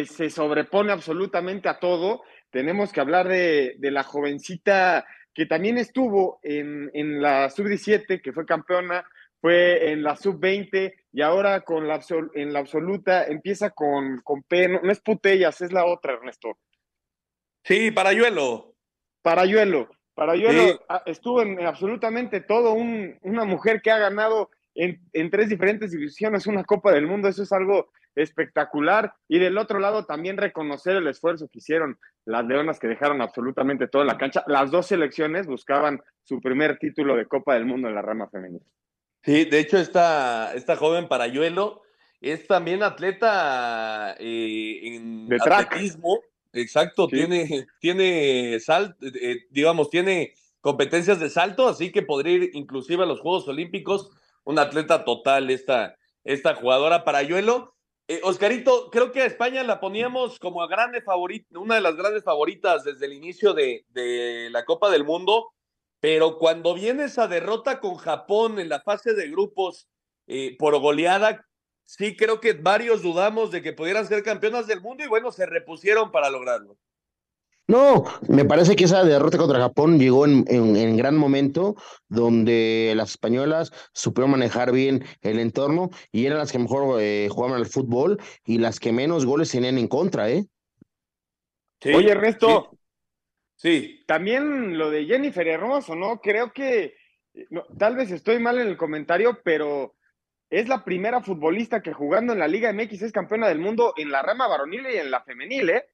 C: se sobrepone absolutamente a todo, tenemos que hablar de, de la jovencita que también estuvo en, en la sub-17, que fue campeona, fue en la sub-20 y ahora con la en la absoluta empieza con, con P, no, no, es Putellas, es la otra, Ernesto.
B: Sí, Parayuelo.
C: Parayuelo. Parayuelo sí. estuvo en absolutamente todo, un, una mujer que ha ganado en, en, tres diferentes divisiones una Copa del Mundo, eso es algo espectacular. Y del otro lado también reconocer el esfuerzo que hicieron las Leonas que dejaron absolutamente todo en la cancha. Las dos selecciones buscaban su primer título de Copa del Mundo en la rama femenina.
B: Sí, de hecho, esta, esta joven Parayuelo es también atleta eh, en
C: de
B: atletismo. Exacto, sí. tiene, tiene sal, eh, digamos, tiene competencias de salto, así que podría ir inclusive a los Juegos Olímpicos. Un atleta total esta, esta jugadora Parayuelo. Eh, Oscarito, creo que a España la poníamos como a grande favorita, una de las grandes favoritas desde el inicio de, de la Copa del Mundo pero cuando viene esa derrota con Japón en la fase de grupos eh, por goleada, sí creo que varios dudamos de que pudieran ser campeonas del mundo y bueno, se repusieron para lograrlo.
D: No, me parece que esa derrota contra Japón llegó en, en, en, gran momento, donde las españolas supieron manejar bien el entorno y eran las que mejor eh, jugaban al fútbol y las que menos goles tenían en contra, ¿eh?
C: Sí, Oye, Ernesto, sí. También lo de Jennifer Hermoso, ¿no? Creo que, tal vez estoy mal en el comentario, pero es la primera futbolista que jugando en la Liga MX es campeona del mundo en la rama varonil y en la femenil, ¿eh?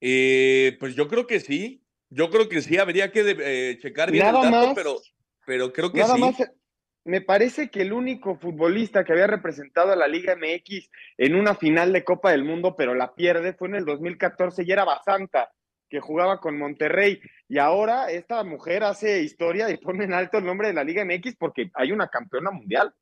B: eh pues yo creo que sí. Yo creo que sí, habría que eh, checar bien el dato, pero, pero creo que
C: nada
B: sí.
C: Más, me parece que el único futbolista que había representado a la Liga MX en una final de Copa del Mundo, pero la pierde, fue en el 2014 y era Basanta, que jugaba con Monterrey. Y ahora esta mujer hace historia y pone en alto el nombre de la Liga MX porque hay una campeona mundial.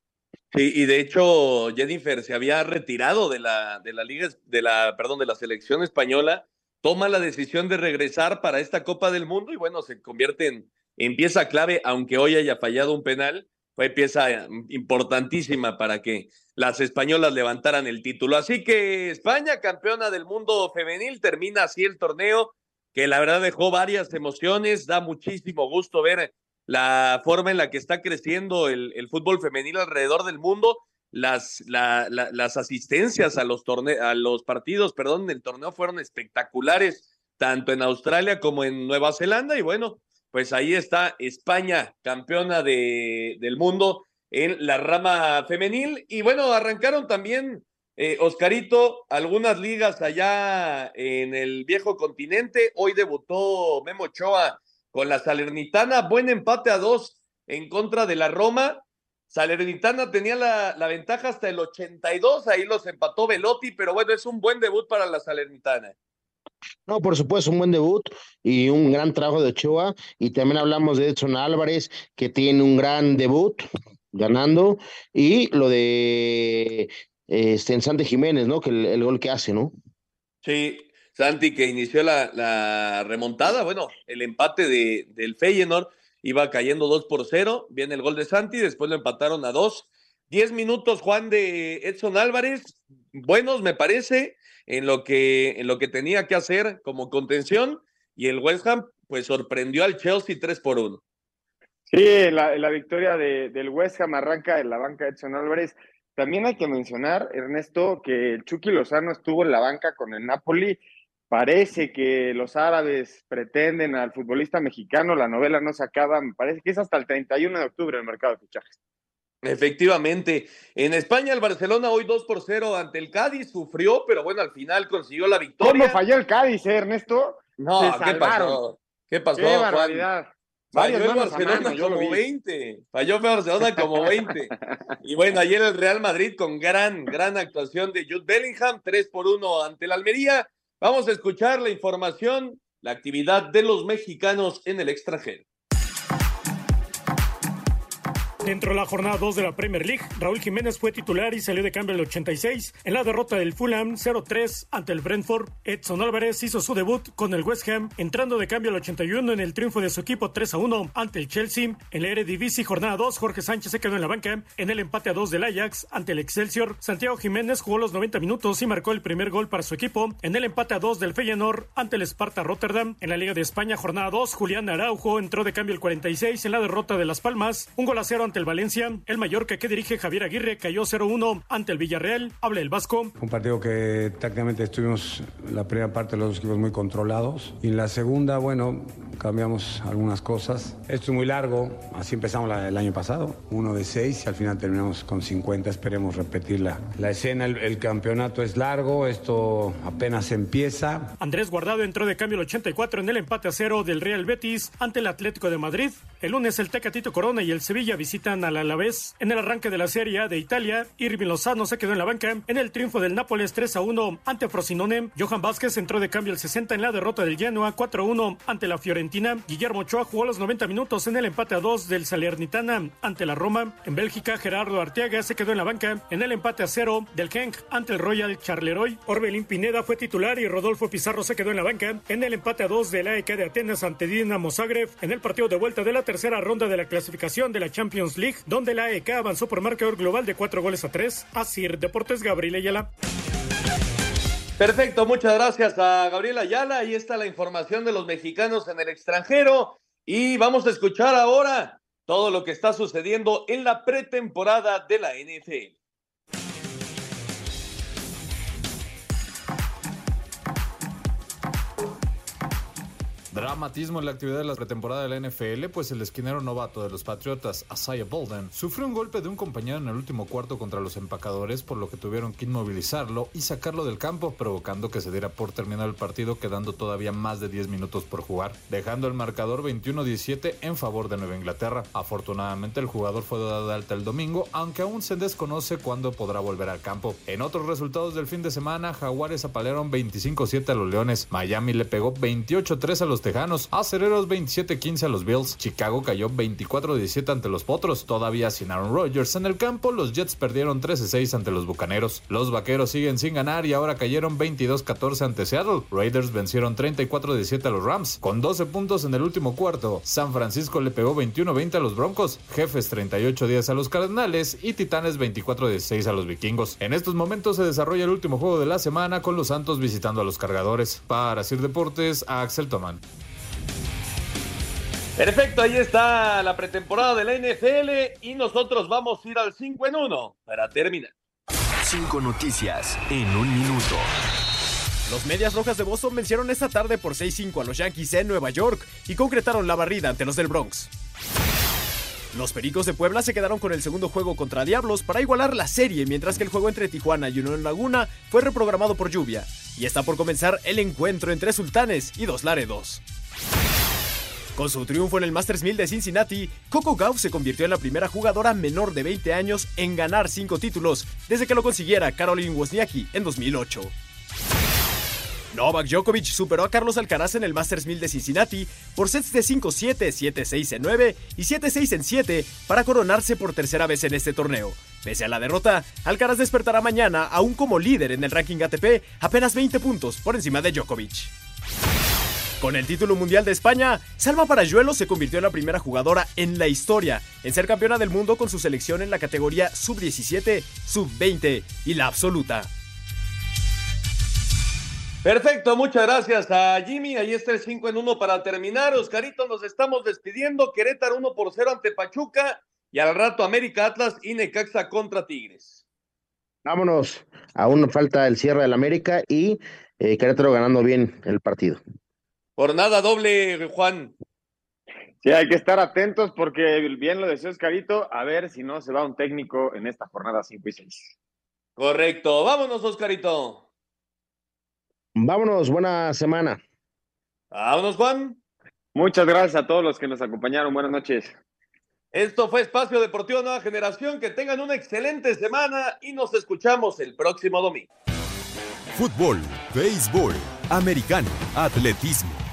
B: Sí, y de hecho Jennifer se había retirado de la, de la liga, de la, perdón, de la selección española, toma la decisión de regresar para esta Copa del Mundo y bueno, se convierte en, en pieza clave, aunque hoy haya fallado un penal, fue pieza importantísima para que las españolas levantaran el título. Así que España, campeona del mundo femenil, termina así el torneo, que la verdad dejó varias emociones, da muchísimo gusto ver la forma en la que está creciendo el, el fútbol femenil alrededor del mundo, las, la, las asistencias a los, torne a los partidos perdón, del torneo fueron espectaculares, tanto en Australia como en Nueva Zelanda, y bueno, pues ahí está España, campeona de, del mundo en la rama femenil, y bueno, arrancaron también eh, Oscarito, algunas ligas allá en el viejo continente. Hoy debutó Memo Ochoa con la Salernitana. Buen empate a dos en contra de la Roma. Salernitana tenía la, la, ventaja hasta el 82, ahí los empató Velotti, pero bueno, es un buen debut para la Salernitana.
D: No, por supuesto, un buen debut y un gran trabajo de Ochoa. Y también hablamos de Edson Álvarez, que tiene un gran debut ganando. Y lo de este, en Santi Jiménez, ¿no? Que el, el, gol que hace, ¿no?
B: Sí, Santi que inició la, la remontada, bueno, el empate de, del Feyenoord iba cayendo 2 por 0, viene el gol de Santi, después lo empataron a 2. 10 minutos, Juan de Edson Álvarez, buenos me parece, en lo que, en lo que tenía que hacer como contención, y el West Ham pues sorprendió al Chelsea 3 por 1.
C: Sí, la, la victoria de, del West Ham arranca en la banca de Edson Álvarez. También hay que mencionar, Ernesto, que el Chucky Lozano estuvo en la banca con el Napoli. Parece que los árabes pretenden al futbolista mexicano, la novela no se acaba, me parece que es hasta el 31 de octubre el mercado de fichajes.
B: Efectivamente, en España el Barcelona hoy 2 por 0 ante el Cádiz, sufrió, pero bueno, al final consiguió la victoria.
C: ¿Cómo falló el Cádiz, eh, Ernesto?
B: No,
C: Se
B: ¿qué
C: salvaron.
B: pasó? ¿Qué pasó,
C: Qué
B: Juan? Falló el Barcelona
C: mano, lo
B: como
C: vi.
B: 20. Falló Barcelona como 20. y bueno, ayer el Real Madrid con gran, gran actuación de Jude Bellingham, 3 por 1 ante el Almería. Vamos a escuchar la información, la actividad de los mexicanos en el extranjero.
J: Dentro de la jornada 2 de la Premier League, Raúl Jiménez fue titular y salió de cambio el 86 en la derrota del Fulham 0-3 ante el Brentford. Edson Álvarez hizo su debut con el West Ham, entrando de cambio al 81 en el triunfo de su equipo 3-1 ante el Chelsea. En la Eredivisie jornada 2, Jorge Sánchez se quedó en la banca en el empate a 2 del Ajax ante el Excelsior. Santiago Jiménez jugó los 90 minutos y marcó el primer gol para su equipo en el empate a 2 del Feyenoord ante el Sparta Rotterdam. En la Liga de España jornada 2, Julián Araujo entró de cambio el 46 en la derrota de Las Palmas, un gol a cero ante el Valencia. El Mallorca que dirige Javier Aguirre cayó 0-1 ante el Villarreal. Habla el Vasco.
V: Un partido que tácticamente estuvimos la primera parte de los dos equipos muy controlados y en la segunda, bueno, cambiamos algunas cosas. Esto es muy largo, así empezamos la- el año pasado, uno de seis y al final terminamos con 50, esperemos repetir la, la escena. El, el campeonato es largo, esto apenas empieza.
J: Andrés Guardado entró de cambio el 84 en el empate a cero del Real Betis ante el Atlético de Madrid. El lunes el Tecatito Corona y el Sevilla visitan al Alavés. En el arranque de la Serie de Italia, Irving Lozano se quedó en la banca en el triunfo del Nápoles 3 a 1 ante Frosinone. Johan Vázquez entró de cambio el 60 en la derrota del Genoa 4 a 1 ante la Fiorentina. Guillermo Ochoa jugó los 90 minutos en el empate a 2 del Salernitana ante la Roma. En Bélgica, Gerardo Arteaga se quedó en la banca en el empate a 0 del Genk ante el Royal Charleroi. Orbelín Pineda fue titular y Rodolfo Pizarro se quedó en la banca en el empate a 2 del AEK de Atenas ante Dinamo Zagreb en el partido de vuelta de la tercera ronda de la clasificación de la Champions League, donde la AEK avanzó por marcador global de 4 goles a 3. Así, Deportes Gabriel Ayala.
B: Perfecto, muchas gracias a Gabriela Ayala. Ahí está la información de los mexicanos en el extranjero. Y vamos a escuchar ahora todo lo que está sucediendo en la pretemporada de la NFL.
E: Dramatismo en la actividad de la pretemporada de la NFL, pues el esquinero novato de los Patriotas, Asaya Bolden, sufrió un golpe de un compañero en el último cuarto contra los empacadores, por lo que tuvieron que inmovilizarlo y sacarlo del campo, provocando que se diera por terminado el partido, quedando todavía más de 10 minutos por jugar, dejando el marcador 21-17 en favor de Nueva Inglaterra. Afortunadamente, el jugador fue dado de alta el domingo, aunque aún se desconoce cuándo podrá volver al campo. En otros resultados del fin de semana, Jaguares apalearon 25-7 a los Leones, Miami le pegó 28-3 a los Tejanos, Acereros 27-15 a los Bills, Chicago cayó 24-17 ante los Potros, todavía sin Aaron Rodgers en el campo, los Jets perdieron 13-6 ante los Bucaneros, los Vaqueros siguen sin ganar y ahora cayeron 22-14 ante Seattle, Raiders vencieron 34-17 a los Rams, con 12 puntos en el último cuarto, San Francisco le pegó 21-20 a los Broncos, Jefes 38-10 a los Cardenales y Titanes 24-16 a los Vikingos. En estos momentos se desarrolla el último juego de la semana con los Santos visitando a los Cargadores. Para Sir Deportes, Axel Toman.
B: Perfecto, ahí está la pretemporada de la NFL y nosotros vamos a ir al 5 en 1 para terminar.
H: Cinco noticias en un minuto.
I: Los Medias Rojas de Boston vencieron esta tarde por 6-5 a los Yankees en Nueva York y concretaron la barrida ante los del Bronx. Los Pericos de Puebla se quedaron con el segundo juego contra Diablos para igualar la serie, mientras que el juego entre Tijuana y Unión Laguna fue reprogramado por lluvia. Y está por comenzar el encuentro entre Sultanes y Dos Laredos. Con su triunfo en el Masters 1000 de Cincinnati, Coco Gauff se convirtió en la primera jugadora menor de 20 años en ganar cinco títulos desde que lo consiguiera Caroline Wozniacki en 2008. Novak Djokovic superó a Carlos Alcaraz en el Masters 1000 de Cincinnati por sets de 5-7, 7-6 en 9 y 7-6 en 7 para coronarse por tercera vez en este torneo. Pese a la derrota, Alcaraz despertará mañana aún como líder en el ranking ATP, apenas 20 puntos por encima de Djokovic. Con el título mundial de España, Salma Parayuelo se convirtió en la primera jugadora en la historia en ser campeona del mundo con su selección en la categoría sub-17, sub-20 y la absoluta.
B: Perfecto, muchas gracias a Jimmy. Ahí está el 5 en 1 para terminar. Oscarito, nos estamos despidiendo. Querétaro 1 por 0 ante Pachuca. Y al rato América Atlas y Necaxa contra Tigres.
D: Vámonos. Aún falta el cierre del América y eh, Querétaro ganando bien el partido.
B: Jornada doble, Juan.
C: Sí, hay que estar atentos porque bien lo decía Oscarito, a ver si no se va un técnico en esta jornada 5 y 6.
B: Correcto. Vámonos, Oscarito.
D: Vámonos, buena semana.
B: Vámonos, Juan.
C: Muchas gracias a todos los que nos acompañaron. Buenas noches.
B: Esto fue Espacio Deportivo Nueva Generación. Que tengan una excelente semana y nos escuchamos el próximo domingo.
A: Fútbol, béisbol, americano, atletismo,